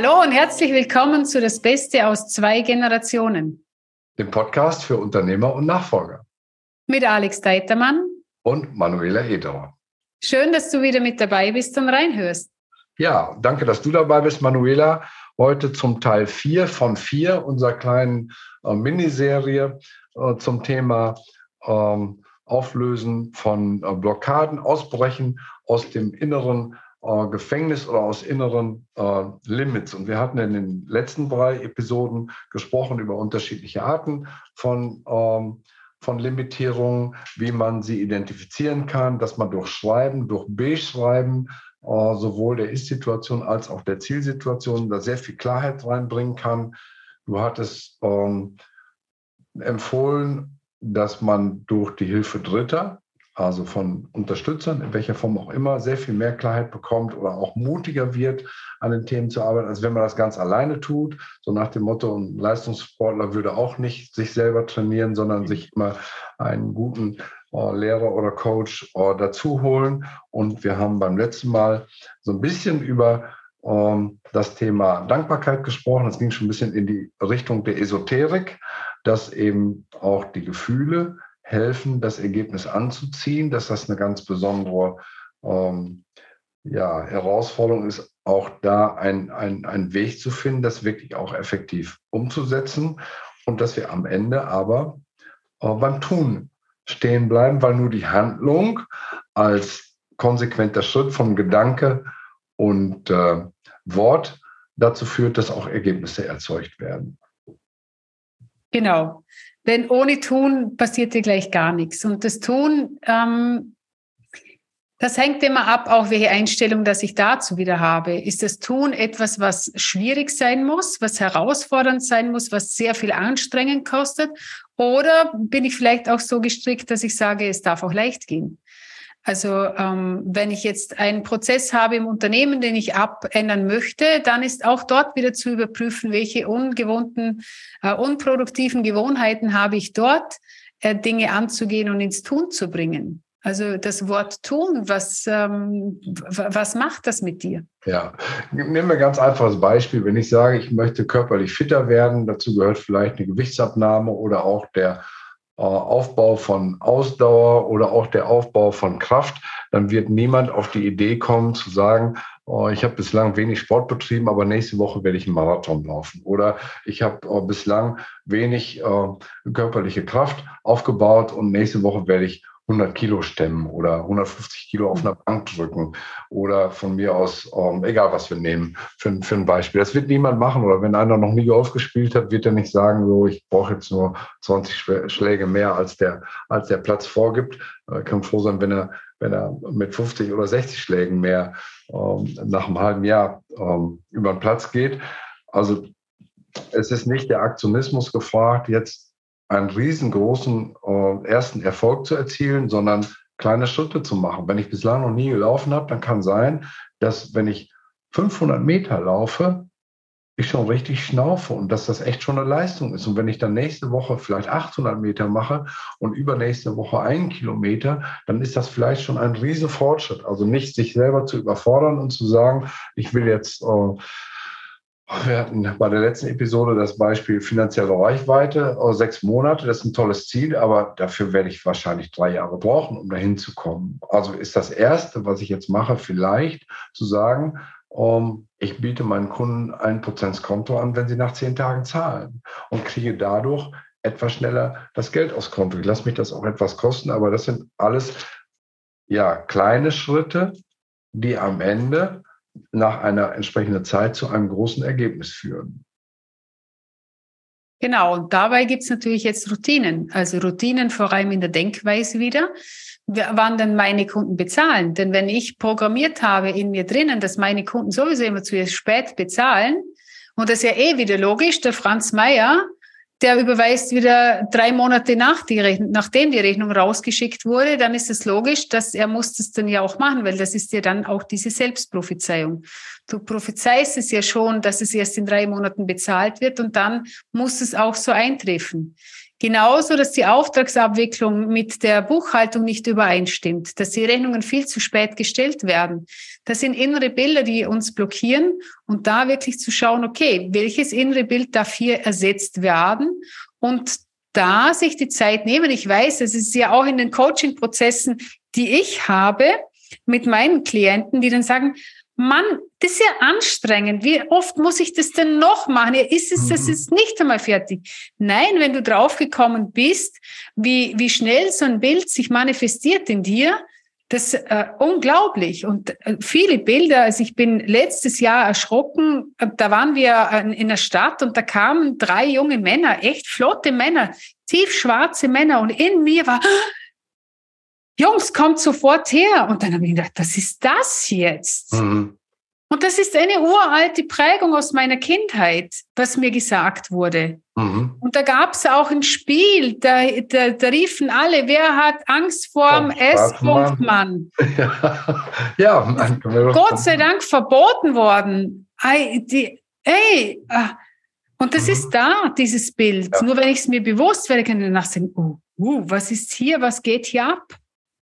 Hallo und herzlich willkommen zu Das Beste aus zwei Generationen. Dem Podcast für Unternehmer und Nachfolger. Mit Alex Deitermann und Manuela Ederer. Schön, dass du wieder mit dabei bist und reinhörst. Ja, danke, dass du dabei bist, Manuela. Heute zum Teil 4 von 4 unserer kleinen äh, Miniserie äh, zum Thema ähm, Auflösen von äh, Blockaden, Ausbrechen aus dem inneren äh, Gefängnis oder aus inneren äh, Limits. Und wir hatten in den letzten drei Episoden gesprochen über unterschiedliche Arten von, ähm, von Limitierungen, wie man sie identifizieren kann, dass man durch Schreiben, durch Beschreiben äh, sowohl der Ist-Situation als auch der Zielsituation da sehr viel Klarheit reinbringen kann. Du hattest ähm, empfohlen, dass man durch die Hilfe Dritter also von Unterstützern, in welcher Form auch immer, sehr viel mehr Klarheit bekommt oder auch mutiger wird, an den Themen zu arbeiten, als wenn man das ganz alleine tut. So nach dem Motto, ein Leistungssportler würde auch nicht sich selber trainieren, sondern sich immer einen guten äh, Lehrer oder Coach äh, dazu holen. Und wir haben beim letzten Mal so ein bisschen über ähm, das Thema Dankbarkeit gesprochen. Es ging schon ein bisschen in die Richtung der Esoterik, dass eben auch die Gefühle helfen, das Ergebnis anzuziehen, dass das eine ganz besondere ähm, ja, Herausforderung ist, auch da ein, ein, einen Weg zu finden, das wirklich auch effektiv umzusetzen und dass wir am Ende aber äh, beim Tun stehen bleiben, weil nur die Handlung als konsequenter Schritt von Gedanke und äh, Wort dazu führt, dass auch Ergebnisse erzeugt werden. Genau. Denn ohne Tun passiert dir gleich gar nichts. Und das Tun, ähm, das hängt immer ab, auch welche Einstellung, dass ich dazu wieder habe. Ist das Tun etwas, was schwierig sein muss, was herausfordernd sein muss, was sehr viel anstrengend kostet? Oder bin ich vielleicht auch so gestrickt, dass ich sage, es darf auch leicht gehen? Also ähm, wenn ich jetzt einen Prozess habe im Unternehmen, den ich abändern möchte, dann ist auch dort wieder zu überprüfen, welche ungewohnten, äh, unproduktiven Gewohnheiten habe ich dort, äh, Dinge anzugehen und ins Tun zu bringen. Also das Wort tun, was, ähm, was macht das mit dir? Ja, nehmen wir ein ganz einfaches Beispiel. Wenn ich sage, ich möchte körperlich fitter werden, dazu gehört vielleicht eine Gewichtsabnahme oder auch der Aufbau von Ausdauer oder auch der Aufbau von Kraft, dann wird niemand auf die Idee kommen zu sagen, oh, ich habe bislang wenig Sport betrieben, aber nächste Woche werde ich einen Marathon laufen. Oder ich habe äh, bislang wenig äh, körperliche Kraft aufgebaut und nächste Woche werde ich 100 Kilo stemmen oder 150 Kilo auf einer Bank drücken oder von mir aus, ähm, egal was wir nehmen, für, für ein Beispiel. Das wird niemand machen oder wenn einer noch nie Golf gespielt hat, wird er nicht sagen, so, ich brauche jetzt nur 20 Schläge mehr, als der, als der Platz vorgibt. Er kann froh sein, wenn er, wenn er mit 50 oder 60 Schlägen mehr ähm, nach einem halben Jahr ähm, über den Platz geht. Also es ist nicht der Aktionismus gefragt, jetzt einen riesengroßen äh, ersten Erfolg zu erzielen, sondern kleine Schritte zu machen. Wenn ich bislang noch nie gelaufen habe, dann kann sein, dass wenn ich 500 Meter laufe, ich schon richtig schnaufe und dass das echt schon eine Leistung ist. Und wenn ich dann nächste Woche vielleicht 800 Meter mache und übernächste Woche einen Kilometer, dann ist das vielleicht schon ein riesen Fortschritt. Also nicht sich selber zu überfordern und zu sagen, ich will jetzt äh, wir hatten bei der letzten Episode das Beispiel finanzielle Reichweite, oh, sechs Monate, das ist ein tolles Ziel, aber dafür werde ich wahrscheinlich drei Jahre brauchen, um dahin zu kommen. Also ist das Erste, was ich jetzt mache, vielleicht zu sagen, um, ich biete meinen Kunden ein Prozent Konto an, wenn sie nach zehn Tagen zahlen und kriege dadurch etwas schneller das Geld aufs Konto. Ich lasse mich das auch etwas kosten, aber das sind alles ja kleine Schritte, die am Ende nach einer entsprechenden Zeit zu einem großen Ergebnis führen. Genau, und dabei gibt es natürlich jetzt Routinen, also Routinen vor allem in der Denkweise wieder, wann denn meine Kunden bezahlen. Denn wenn ich programmiert habe in mir drinnen, dass meine Kunden sowieso immer zu spät bezahlen, und das ist ja eh wieder logisch, der Franz Mayer der überweist wieder drei Monate nach die Rechnung, nachdem die Rechnung rausgeschickt wurde, dann ist es logisch, dass er muss das dann ja auch machen, weil das ist ja dann auch diese Selbstprophezeiung. Du prophezeist es ja schon, dass es erst in drei Monaten bezahlt wird und dann muss es auch so eintreffen. Genauso, dass die Auftragsabwicklung mit der Buchhaltung nicht übereinstimmt, dass die Rechnungen viel zu spät gestellt werden. Das sind innere Bilder, die uns blockieren und da wirklich zu schauen, okay, welches innere Bild darf hier ersetzt werden und da sich die Zeit nehmen. Ich weiß, es ist ja auch in den Coaching-Prozessen, die ich habe mit meinen Klienten, die dann sagen, Mann, das ist ja anstrengend. Wie oft muss ich das denn noch machen? Ja, ist es, das mhm. ist nicht einmal fertig. Nein, wenn du draufgekommen bist, wie, wie schnell so ein Bild sich manifestiert in dir, das ist äh, unglaublich. Und äh, viele Bilder, also ich bin letztes Jahr erschrocken, äh, da waren wir äh, in der Stadt und da kamen drei junge Männer, echt flotte Männer, tiefschwarze Männer und in mir war, Jungs, kommt sofort her. Und dann habe ich gedacht, was ist das jetzt? Mhm. Und das ist eine uralte Prägung aus meiner Kindheit, was mir gesagt wurde. Mhm. Und da gab es auch ein Spiel, da, da, da, riefen alle, wer hat Angst vorm S-Punktmann? Ja, ja Gott sei Dank verboten worden. Ey, die, ey, ah. und das mhm. ist da, dieses Bild. Ja. Nur wenn ich es mir bewusst werde, kann ich danach sagen, oh, uh, was ist hier, was geht hier ab?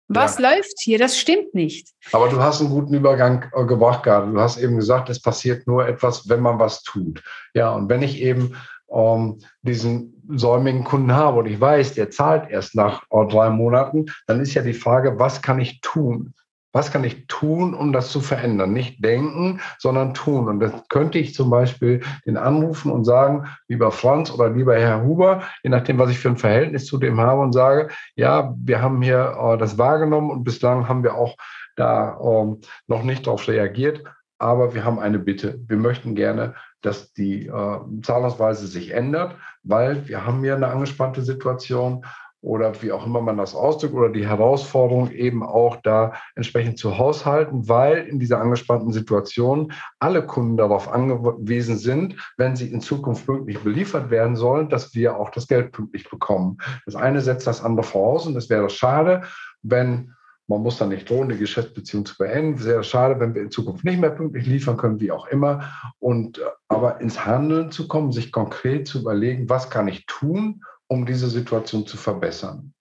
Was ja. läuft hier? Das stimmt nicht. Aber du hast einen guten Übergang äh, gebracht gerade. Du hast eben gesagt, es passiert nur etwas, wenn man was tut. Ja, und wenn ich eben ähm, diesen säumigen Kunden habe und ich weiß, der zahlt erst nach äh, drei Monaten, dann ist ja die Frage, was kann ich tun? Was kann ich tun, um das zu verändern? Nicht denken, sondern tun. Und das könnte ich zum Beispiel den anrufen und sagen, lieber Franz oder lieber Herr Huber, je nachdem, was ich für ein Verhältnis zu dem habe und sage, ja, wir haben hier äh, das wahrgenommen und bislang haben wir auch da ähm, noch nicht darauf reagiert. Aber wir haben eine Bitte. Wir möchten gerne, dass die äh, Zahlungsweise sich ändert, weil wir haben hier eine angespannte Situation oder wie auch immer man das ausdrückt oder die Herausforderung eben auch da entsprechend zu haushalten, weil in dieser angespannten Situation alle Kunden darauf angewiesen sind, wenn sie in Zukunft pünktlich beliefert werden sollen, dass wir auch das Geld pünktlich bekommen. Das eine setzt das andere voraus und es wäre schade, wenn man muss dann nicht drohen, die Geschäftsbeziehung zu beenden. Sehr schade, wenn wir in Zukunft nicht mehr pünktlich liefern können, wie auch immer. Und äh, aber ins Handeln zu kommen, sich konkret zu überlegen, was kann ich tun, um diese Situation zu verbessern.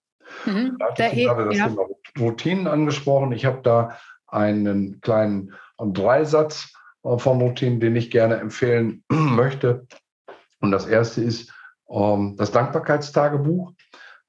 Mhm. Da hatte ich gerade das ja. Thema Routinen angesprochen. Ich habe da einen kleinen Dreisatz äh, von Routinen, den ich gerne empfehlen möchte. Und das erste ist ähm, das Dankbarkeitstagebuch.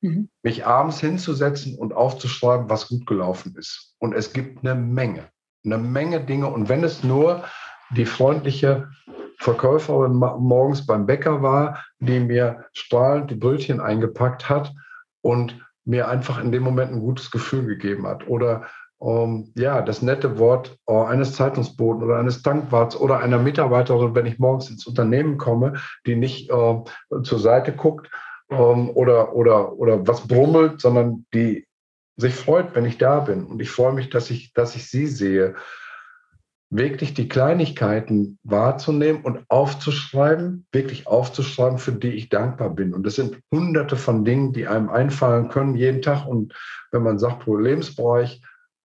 Mhm. Mich abends hinzusetzen und aufzuschreiben, was gut gelaufen ist. Und es gibt eine Menge, eine Menge Dinge. Und wenn es nur die freundliche Verkäuferin morgens beim Bäcker war, die mir strahlend die Brötchen eingepackt hat und mir einfach in dem Moment ein gutes Gefühl gegeben hat. Oder ähm, ja, das nette Wort äh, eines Zeitungsboten oder eines Tankwarts oder einer Mitarbeiterin, wenn ich morgens ins Unternehmen komme, die nicht äh, zur Seite guckt ähm, oder, oder, oder was brummelt, sondern die sich freut, wenn ich da bin. Und ich freue mich, dass ich, dass ich sie sehe wirklich die Kleinigkeiten wahrzunehmen und aufzuschreiben, wirklich aufzuschreiben, für die ich dankbar bin. Und das sind hunderte von Dingen, die einem einfallen können jeden Tag. Und wenn man sagt, pro Lebensbereich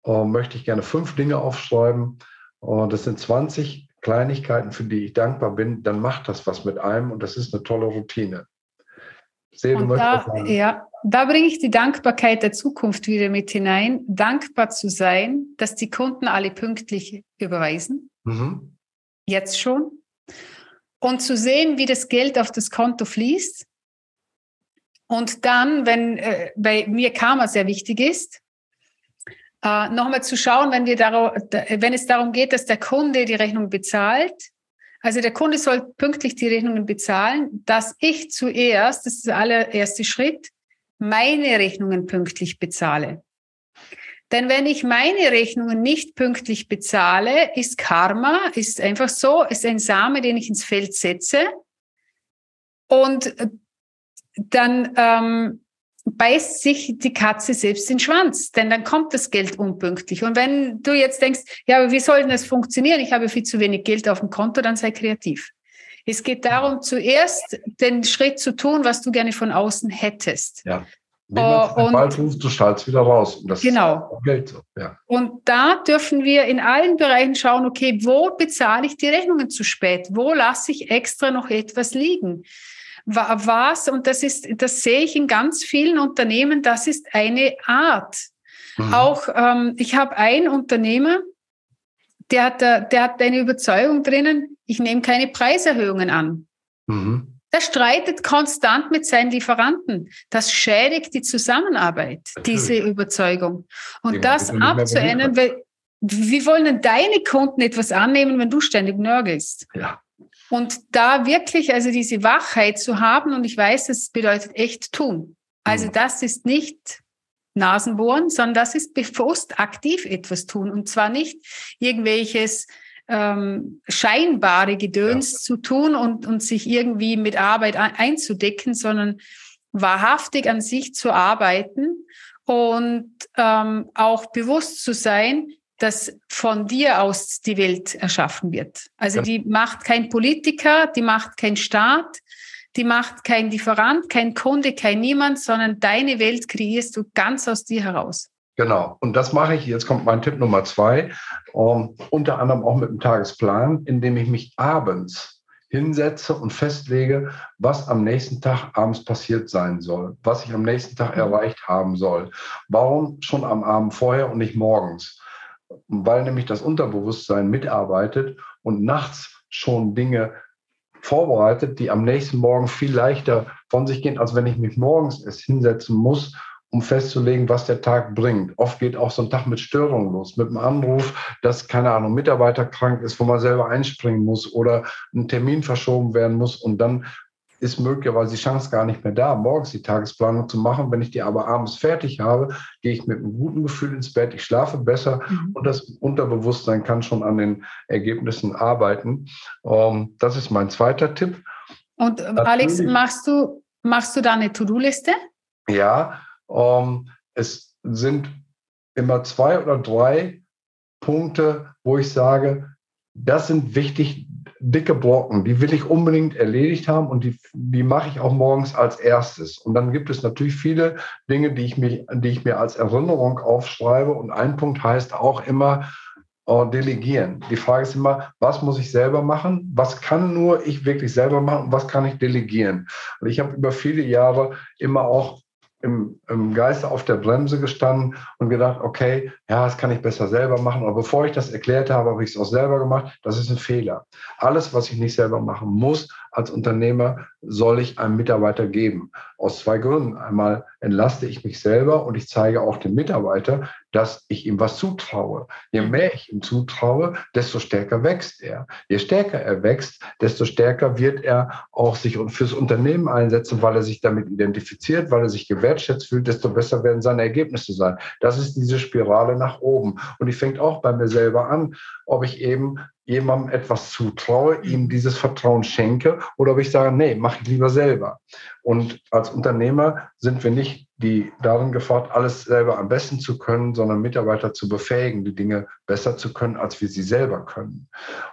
äh, möchte ich gerne fünf Dinge aufschreiben, äh, das sind 20 Kleinigkeiten, für die ich dankbar bin, dann macht das was mit einem und das ist eine tolle Routine. Sehe, du da, ja, da bringe ich die Dankbarkeit der Zukunft wieder mit hinein, dankbar zu sein, dass die Kunden alle pünktlich überweisen. Mhm. Jetzt schon. Und zu sehen, wie das Geld auf das Konto fließt. Und dann, wenn äh, bei mir Karma sehr wichtig ist, äh, nochmal zu schauen, wenn, wir darauf, wenn es darum geht, dass der Kunde die Rechnung bezahlt, also der Kunde soll pünktlich die Rechnungen bezahlen, dass ich zuerst, das ist der allererste Schritt, meine Rechnungen pünktlich bezahle. Denn wenn ich meine Rechnungen nicht pünktlich bezahle, ist Karma, ist einfach so, ist ein Same, den ich ins Feld setze. Und dann ähm, beißt sich die Katze selbst den Schwanz, denn dann kommt das Geld unpünktlich. Und wenn du jetzt denkst, ja, aber wie soll denn das funktionieren? Ich habe viel zu wenig Geld auf dem Konto, dann sei kreativ. Es geht darum, zuerst den Schritt zu tun, was du gerne von außen hättest. Ja. Wie man oh, bald ruft, du schaltest wieder raus. Und das genau. Geld. Ja. Und da dürfen wir in allen Bereichen schauen, okay, wo bezahle ich die Rechnungen zu spät? Wo lasse ich extra noch etwas liegen? Was, und das ist, das sehe ich in ganz vielen Unternehmen, das ist eine Art. Mhm. Auch, ähm, ich habe einen Unternehmer, der hat, der hat eine Überzeugung drinnen, ich nehme keine Preiserhöhungen an. Mhm. Der streitet konstant mit seinen Lieferanten. Das schädigt die Zusammenarbeit, Natürlich. diese Überzeugung. Und ja, das abzuändern, weil, wie wollen denn deine Kunden etwas annehmen, wenn du ständig nörgelst? Ja. Und da wirklich also diese Wachheit zu haben, und ich weiß, das bedeutet echt tun. Also mhm. das ist nicht Nasenbohren, sondern das ist bewusst aktiv etwas tun. Und zwar nicht irgendwelches ähm, scheinbare Gedöns ja. zu tun und, und sich irgendwie mit Arbeit einzudecken, sondern wahrhaftig an sich zu arbeiten und ähm, auch bewusst zu sein, dass von dir aus die Welt erschaffen wird. Also die macht kein Politiker, die macht kein Staat, die macht kein Lieferant, kein Kunde, kein Niemand, sondern deine Welt kreierst du ganz aus dir heraus. Genau, und das mache ich. Jetzt kommt mein Tipp Nummer zwei, um, ähm, unter anderem auch mit dem Tagesplan, indem ich mich abends hinsetze und festlege, was am nächsten Tag abends passiert sein soll, was ich am nächsten Tag mhm. erreicht haben soll. Warum schon am Abend vorher und nicht morgens? Weil nämlich das Unterbewusstsein mitarbeitet und nachts schon Dinge vorbereitet, die am nächsten Morgen viel leichter von sich gehen, als wenn ich mich morgens erst hinsetzen muss um festzulegen, was der Tag bringt. Oft geht auch so ein Tag mit Störungen los, mit einem Anruf, dass, keine Ahnung, Mitarbeiter krank ist, wo man selber einspringen muss oder ein Termin verschoben werden muss und dann ist möglicherweise die Chance gar nicht mehr da, morgens die Tagesplanung zu machen. Wenn ich die aber abends fertig habe, gehe ich mit einem guten Gefühl ins Bett, ich schlafe besser mhm. und das Unterbewusstsein kann schon an den Ergebnissen arbeiten. Ähm, das ist mein zweiter Tipp. Und Natürlich, Alex, machst du, machst du da eine To-Do-Liste? Ja, ähm, es sind immer zwei oder drei Punkte, wo ich sage, das sind wichtig, dicke Brocken, die will ich unbedingt erledigt haben und die, die mache ich auch morgens als erstes. Und dann gibt es natürlich viele Dinge, die ich, mich, die ich mir als Erinnerung aufschreibe. Und ein Punkt heißt auch immer, äh, delegieren. Die Frage ist immer, was muss ich selber machen? Was kann nur ich wirklich selber machen? Was kann ich delegieren? Und ich habe über viele Jahre immer auch im, im Geiste auf der Bremse gestanden und gedacht, okay, ja, das kann ich besser selber machen. Aber bevor ich das erklärt habe, habe ich es auch selber gemacht. Das ist ein Fehler. Alles, was ich nicht selber machen muss als Unternehmer, soll ich einem Mitarbeiter geben. Aus zwei Gründen. Einmal entlaste ich mich selber und ich zeige auch dem Mitarbeiter, dass ich ihm was zutraue. Je mehr ich ihm zutraue, desto stärker wächst er. Je stärker er wächst, desto stärker wird er auch sich fürs Unternehmen einsetzen, weil er sich damit identifiziert, weil er sich gewertschätzt fühlt, desto besser werden seine Ergebnisse sein. Das ist diese Spirale nach oben. Und die fängt auch bei mir selber an, ob ich eben jemandem etwas zutraue, ihm dieses Vertrauen schenke oder ob ich sage, nee, mache ich lieber selber. Und als Unternehmer sind wir nicht die darin gefordert, alles selber am besten zu können, sondern Mitarbeiter zu befähigen, die Dinge besser zu können, als wir sie selber können.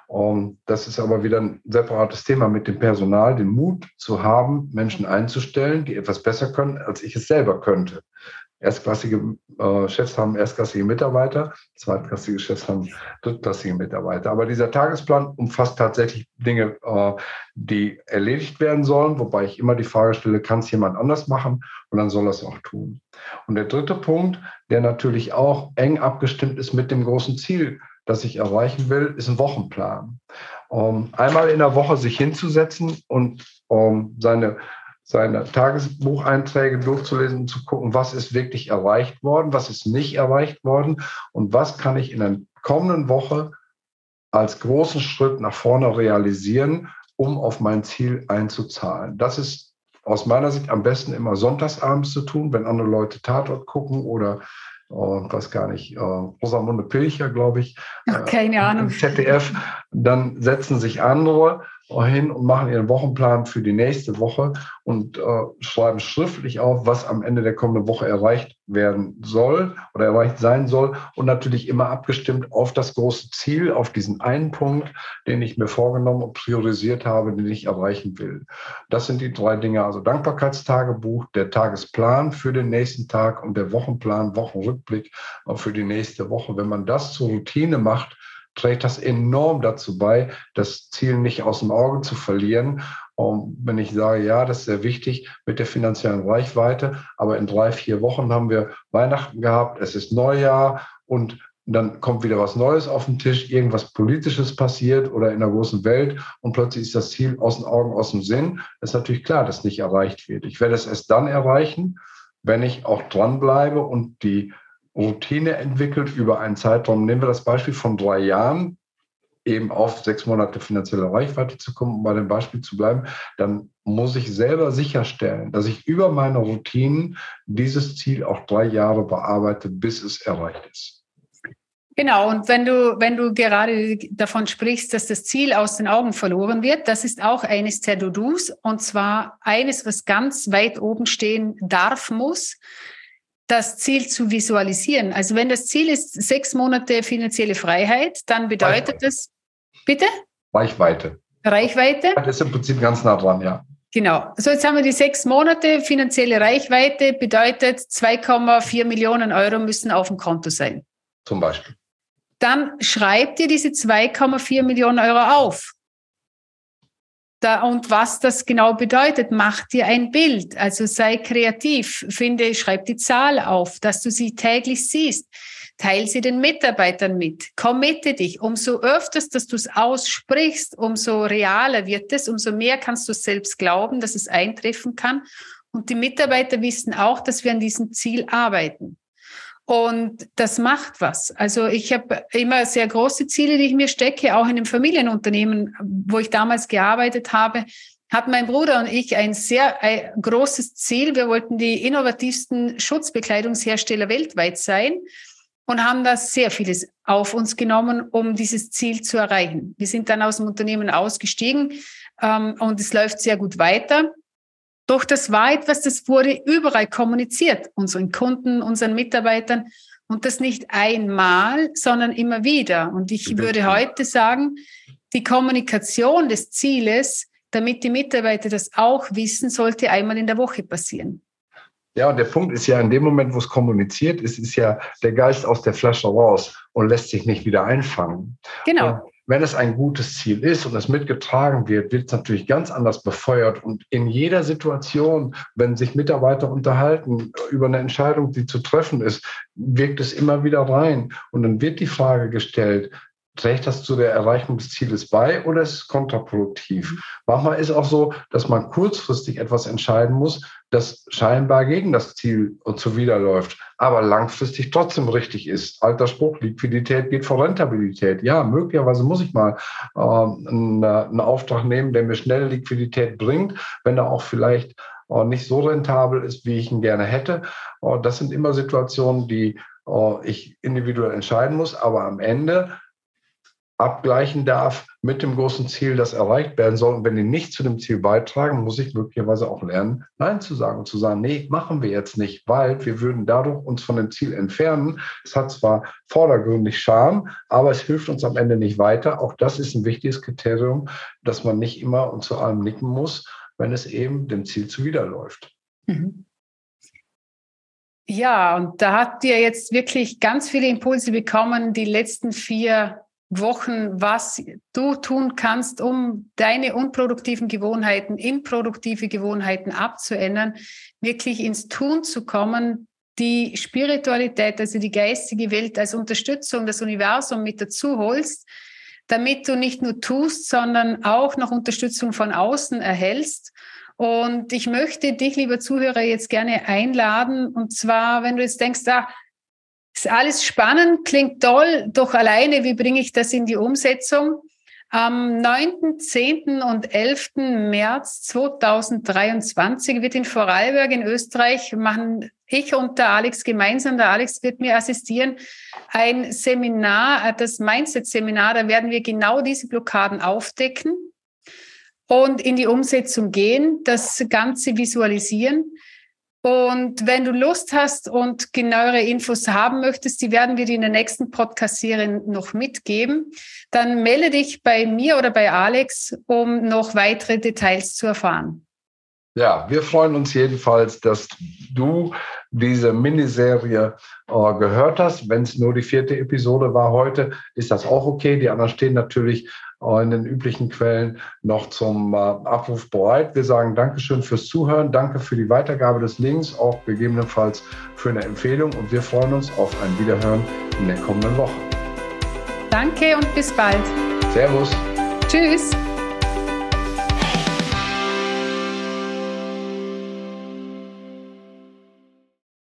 Und das ist aber wieder ein separates Thema mit dem Personal, den Mut zu haben, Menschen einzustellen, die etwas besser können, als ich es selber könnte. Erstklassige äh, Chefs haben erstklassige Mitarbeiter, zweitklassige Chefs haben drittklassige Mitarbeiter. Aber dieser Tagesplan umfasst tatsächlich Dinge, äh, die erledigt werden sollen, wobei ich immer die Frage stelle, kann es jemand anders machen? Und dann soll er es auch tun. Und der dritte Punkt, der natürlich auch eng abgestimmt ist mit dem großen Ziel, das ich erreichen will, ist ein Wochenplan. Ähm, einmal in der Woche sich hinzusetzen und ähm, seine seine Tagesbucheinträge durchzulesen und zu gucken, was ist wirklich erreicht worden, was ist nicht erreicht worden und was kann ich in der kommenden Woche als großen Schritt nach vorne realisieren, um auf mein Ziel einzuzahlen. Das ist aus meiner Sicht am besten immer sonntagsabends zu tun, wenn andere Leute Tatort gucken oder äh, weiß gar nicht, äh, Rosamunde Pilcher, glaube ich. Ach, keine äh, Ahnung. ZDF. Dann setzen sich andere hin und machen ihren Wochenplan für die nächste Woche und äh, schreiben schriftlich auf, was am Ende der kommenden Woche erreicht werden soll oder erreicht sein soll und natürlich immer abgestimmt auf das große Ziel, auf diesen einen Punkt, den ich mir vorgenommen und priorisiert habe, den ich erreichen will. Das sind die drei Dinge, also Dankbarkeitstagebuch, der Tagesplan für den nächsten Tag und der Wochenplan, Wochenrückblick für die nächste Woche. Wenn man das zur Routine macht, trägt das enorm dazu bei, das Ziel nicht aus dem Auge zu verlieren. Und wenn ich sage, ja, das ist sehr wichtig mit der finanziellen Reichweite, aber in drei, vier Wochen haben wir Weihnachten gehabt, es ist Neujahr und dann kommt wieder was Neues auf den Tisch, irgendwas Politisches passiert oder in der großen Welt und plötzlich ist das Ziel aus den Augen, aus dem Sinn. Das ist natürlich klar, dass nicht erreicht wird. Ich werde es erst dann erreichen, wenn ich auch dranbleibe und die Routine entwickelt über einen Zeitraum. Nehmen wir das Beispiel von drei Jahren, eben auf sechs Monate finanzielle Reichweite zu kommen, um bei dem Beispiel zu bleiben, dann muss ich selber sicherstellen, dass ich über meine Routinen dieses Ziel auch drei Jahre bearbeite, bis es erreicht ist. Genau, und wenn du, wenn du gerade davon sprichst, dass das Ziel aus den Augen verloren wird, das ist auch eines der Do-Dos, und zwar eines, was ganz weit oben stehen darf, muss, das Ziel zu visualisieren. Also wenn das Ziel ist sechs Monate finanzielle Freiheit, dann bedeutet Reichweite. das, bitte? Reichweite. Reichweite? Das ist im Prinzip ganz nah dran, ja. Genau. So, jetzt haben wir die sechs Monate finanzielle Reichweite, bedeutet 2,4 Millionen Euro müssen auf dem Konto sein. Zum Beispiel. Dann schreibt ihr diese 2,4 Millionen Euro auf da, und was das genau bedeutet, mach dir ein Bild. Also sei kreativ, finde, schreib die Zahl auf, dass du sie täglich siehst. Teil sie den Mitarbeitern mit. Committe dich. Umso öfters, dass du es aussprichst, umso realer wird es, umso mehr kannst du selbst glauben, dass es eintreffen kann. Und die Mitarbeiter wissen auch, dass wir an diesem Ziel arbeiten. Und das macht was. Also ich habe immer sehr große Ziele, die ich mir stecke, auch in einem Familienunternehmen, wo ich damals gearbeitet habe, hat mein Bruder und ich ein sehr ein großes Ziel. Wir wollten die innovativsten Schutzbekleidungshersteller weltweit sein und haben da sehr vieles auf uns genommen, um dieses Ziel zu erreichen. Wir sind dann aus dem Unternehmen ausgestiegen ähm, und es läuft sehr gut weiter. Doch das war etwas, das wurde überall kommuniziert, unseren Kunden, unseren Mitarbeitern. Und das nicht einmal, sondern immer wieder. Und ich würde heute sagen, die Kommunikation des Zieles, damit die Mitarbeiter das auch wissen, sollte einmal in der Woche passieren. Ja, und der Punkt ist ja, in dem Moment, wo es kommuniziert ist, ist ja der Geist aus der Flasche raus und lässt sich nicht wieder einfangen. Genau. Und wenn es ein gutes Ziel ist und es mitgetragen wird, wird es natürlich ganz anders befeuert. Und in jeder Situation, wenn sich Mitarbeiter unterhalten über eine Entscheidung, die zu treffen ist, wirkt es immer wieder rein. Und dann wird die Frage gestellt, trägt das zu der Erreichung des Zieles bei oder ist es kontraproduktiv? Mhm. Manchmal ist auch so, dass man kurzfristig etwas entscheiden muss, das scheinbar gegen das Ziel zuwiderläuft, aber langfristig trotzdem richtig ist. Alter Spruch, Liquidität geht vor Rentabilität. Ja, möglicherweise muss ich mal äh, einen, einen Auftrag nehmen, der mir schnelle Liquidität bringt, wenn er auch vielleicht äh, nicht so rentabel ist, wie ich ihn gerne hätte. Äh, das sind immer Situationen, die äh, ich individuell entscheiden muss, aber am Ende abgleichen darf mit dem großen Ziel, das erreicht werden soll. Und wenn die nicht zu dem Ziel beitragen, muss ich möglicherweise auch lernen, Nein zu sagen und zu sagen, nee, machen wir jetzt nicht, weil wir würden dadurch uns von dem Ziel entfernen. Es hat zwar vordergründig Charme, aber es hilft uns am Ende nicht weiter. Auch das ist ein wichtiges Kriterium, dass man nicht immer und zu allem nicken muss, wenn es eben dem Ziel zuwiderläuft. Mhm. Ja, und da habt ihr jetzt wirklich ganz viele Impulse bekommen, die letzten vier Wochen, was du tun kannst, um deine unproduktiven Gewohnheiten in produktive Gewohnheiten abzuändern, wirklich ins Tun zu kommen, die Spiritualität, also die geistige Welt als Unterstützung, das Universum mit dazu holst, damit du nicht nur tust, sondern auch noch Unterstützung von außen erhältst. Und ich möchte dich, lieber Zuhörer, jetzt gerne einladen. Und zwar, wenn du jetzt denkst, ah, ist alles spannend, klingt toll, doch alleine, wie bringe ich das in die Umsetzung? Am 9., 10. und 11. März 2023 wird in Vorarlberg in Österreich machen ich und der Alex gemeinsam, der Alex wird mir assistieren, ein Seminar, das Mindset-Seminar, da werden wir genau diese Blockaden aufdecken und in die Umsetzung gehen, das Ganze visualisieren. Und wenn du Lust hast und genauere Infos haben möchtest, die werden wir dir in der nächsten Podcast-Serie noch mitgeben, dann melde dich bei mir oder bei Alex, um noch weitere Details zu erfahren. Ja, wir freuen uns jedenfalls, dass du diese Miniserie äh, gehört hast. Wenn es nur die vierte Episode war heute, ist das auch okay. Die anderen stehen natürlich in den üblichen Quellen noch zum äh, Abruf bereit. Wir sagen Dankeschön fürs Zuhören, danke für die Weitergabe des Links, auch gegebenenfalls für eine Empfehlung und wir freuen uns auf ein Wiederhören in der kommenden Woche. Danke und bis bald. Servus. Tschüss.